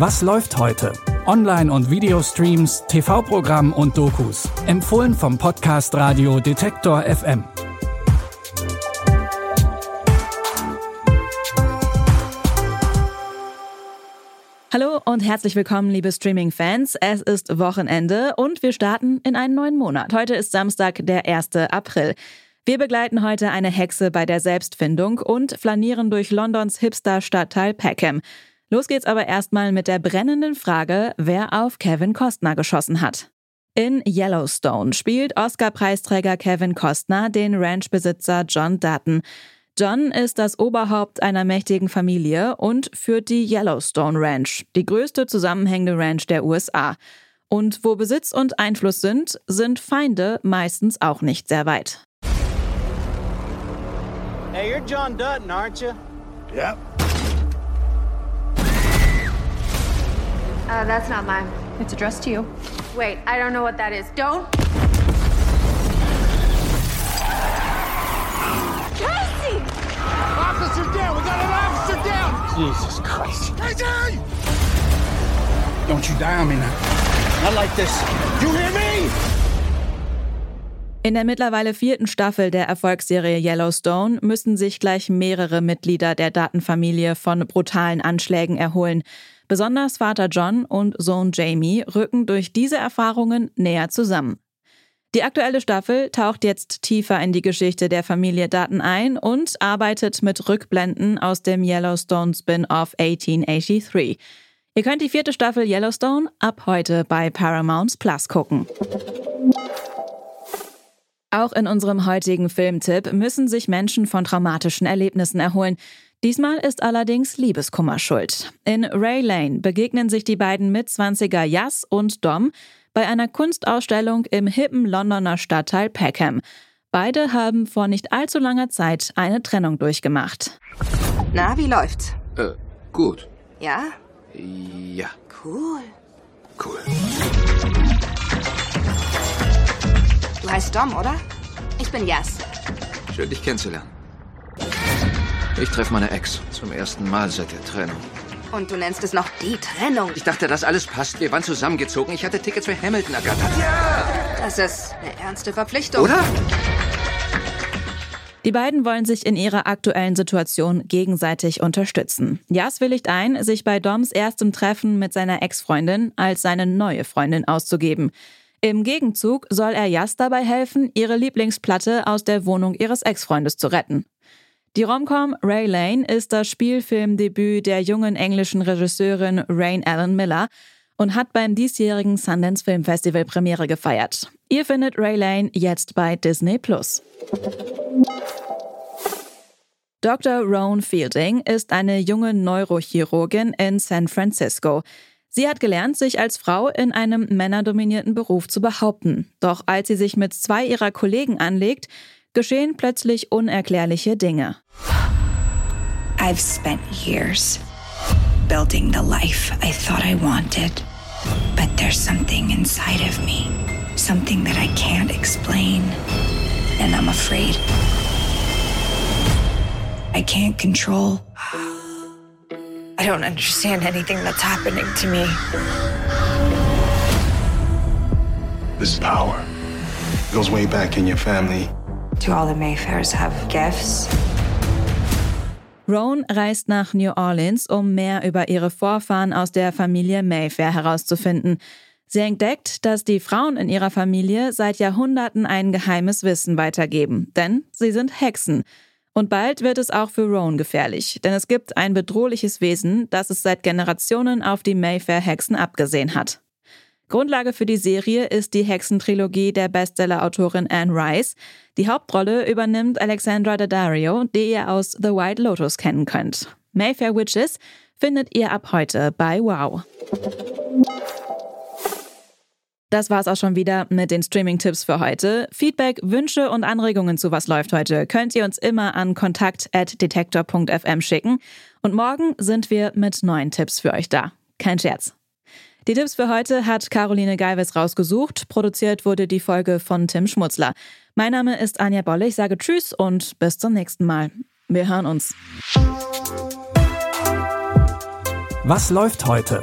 Was läuft heute? Online- und Videostreams, TV-Programm und Dokus. Empfohlen vom Podcast Radio Detektor FM. Hallo und herzlich willkommen, liebe Streaming-Fans. Es ist Wochenende und wir starten in einen neuen Monat. Heute ist Samstag, der 1. April. Wir begleiten heute eine Hexe bei der Selbstfindung und flanieren durch Londons Hipster-Stadtteil Peckham. Los geht's aber erstmal mit der brennenden Frage, wer auf Kevin Costner geschossen hat. In Yellowstone spielt Oscar-Preisträger Kevin Costner den Ranchbesitzer John Dutton. John ist das Oberhaupt einer mächtigen Familie und führt die Yellowstone Ranch, die größte zusammenhängende Ranch der USA. Und wo Besitz und Einfluss sind, sind Feinde meistens auch nicht sehr weit. Hey, you're John Dutton, aren't you? Yep. Uh, that's not mine. It's addressed to you. Wait, I don't know what that is. Don't. Casey! Officer down! We got an officer down! Jesus Christ. Casey! Don't you die on me now. Not like this. You hear me? In der mittlerweile vierten Staffel der Erfolgsserie Yellowstone müssen sich gleich mehrere Mitglieder der Datenfamilie von brutalen Anschlägen erholen. Besonders Vater John und Sohn Jamie rücken durch diese Erfahrungen näher zusammen. Die aktuelle Staffel taucht jetzt tiefer in die Geschichte der Familie Dutton ein und arbeitet mit Rückblenden aus dem Yellowstone Spin-off 1883. Ihr könnt die vierte Staffel Yellowstone ab heute bei Paramount Plus gucken. Auch in unserem heutigen Filmtipp müssen sich Menschen von traumatischen Erlebnissen erholen. Diesmal ist allerdings Liebeskummer schuld. In Ray Lane begegnen sich die beiden Mitzwanziger Jas und Dom bei einer Kunstausstellung im hippen Londoner Stadtteil Peckham. Beide haben vor nicht allzu langer Zeit eine Trennung durchgemacht. Na, wie läuft's? Äh, gut. Ja? Ja, Cool. cool. Heißt Dom, oder? Ich bin Yas. Schön, dich kennenzulernen. Ich treffe meine Ex zum ersten Mal seit der Trennung. Und du nennst es noch die Trennung. Ich dachte, das alles passt. Wir waren zusammengezogen. Ich hatte Tickets für Hamilton ergattert. Das ist eine ernste Verpflichtung. Oder? Die beiden wollen sich in ihrer aktuellen Situation gegenseitig unterstützen. Jas willigt ein, sich bei Doms erstem Treffen mit seiner Ex-Freundin als seine neue Freundin auszugeben. Im Gegenzug soll er Jas dabei helfen, ihre Lieblingsplatte aus der Wohnung ihres Ex-Freundes zu retten. Die Romcom Ray Lane ist das Spielfilmdebüt der jungen englischen Regisseurin Rain Allen Miller und hat beim diesjährigen Sundance Film Festival Premiere gefeiert. Ihr findet Ray Lane jetzt bei Disney Plus. Dr. Roan Fielding ist eine junge Neurochirurgin in San Francisco. Sie hat gelernt, sich als Frau in einem männerdominierten Beruf zu behaupten. Doch als sie sich mit zwei ihrer Kollegen anlegt, geschehen plötzlich unerklärliche Dinge. I've spent years building the life I thought I wanted. But there's something inside of me, something that I can't explain. And I'm afraid. I can't control. I don't understand anything that's happening to me. This power goes way back in your family. Do all the Mayfairs have gifts? Roan reist nach New Orleans, um mehr über ihre Vorfahren aus der Familie Mayfair herauszufinden. Sie entdeckt, dass die Frauen in ihrer Familie seit Jahrhunderten ein geheimes Wissen weitergeben, denn sie sind Hexen. Und bald wird es auch für Roan gefährlich, denn es gibt ein bedrohliches Wesen, das es seit Generationen auf die Mayfair-Hexen abgesehen hat. Grundlage für die Serie ist die Hexentrilogie der Bestseller-Autorin Anne Rice. Die Hauptrolle übernimmt Alexandra Daddario, die ihr aus The White Lotus kennen könnt. Mayfair Witches findet ihr ab heute bei Wow. Das war's auch schon wieder mit den Streaming-Tipps für heute. Feedback, Wünsche und Anregungen zu Was läuft heute könnt ihr uns immer an kontakt.detektor.fm schicken. Und morgen sind wir mit neuen Tipps für euch da. Kein Scherz. Die Tipps für heute hat Caroline Geiwes rausgesucht. Produziert wurde die Folge von Tim Schmutzler. Mein Name ist Anja Bolle. Ich sage Tschüss und bis zum nächsten Mal. Wir hören uns. Was läuft heute?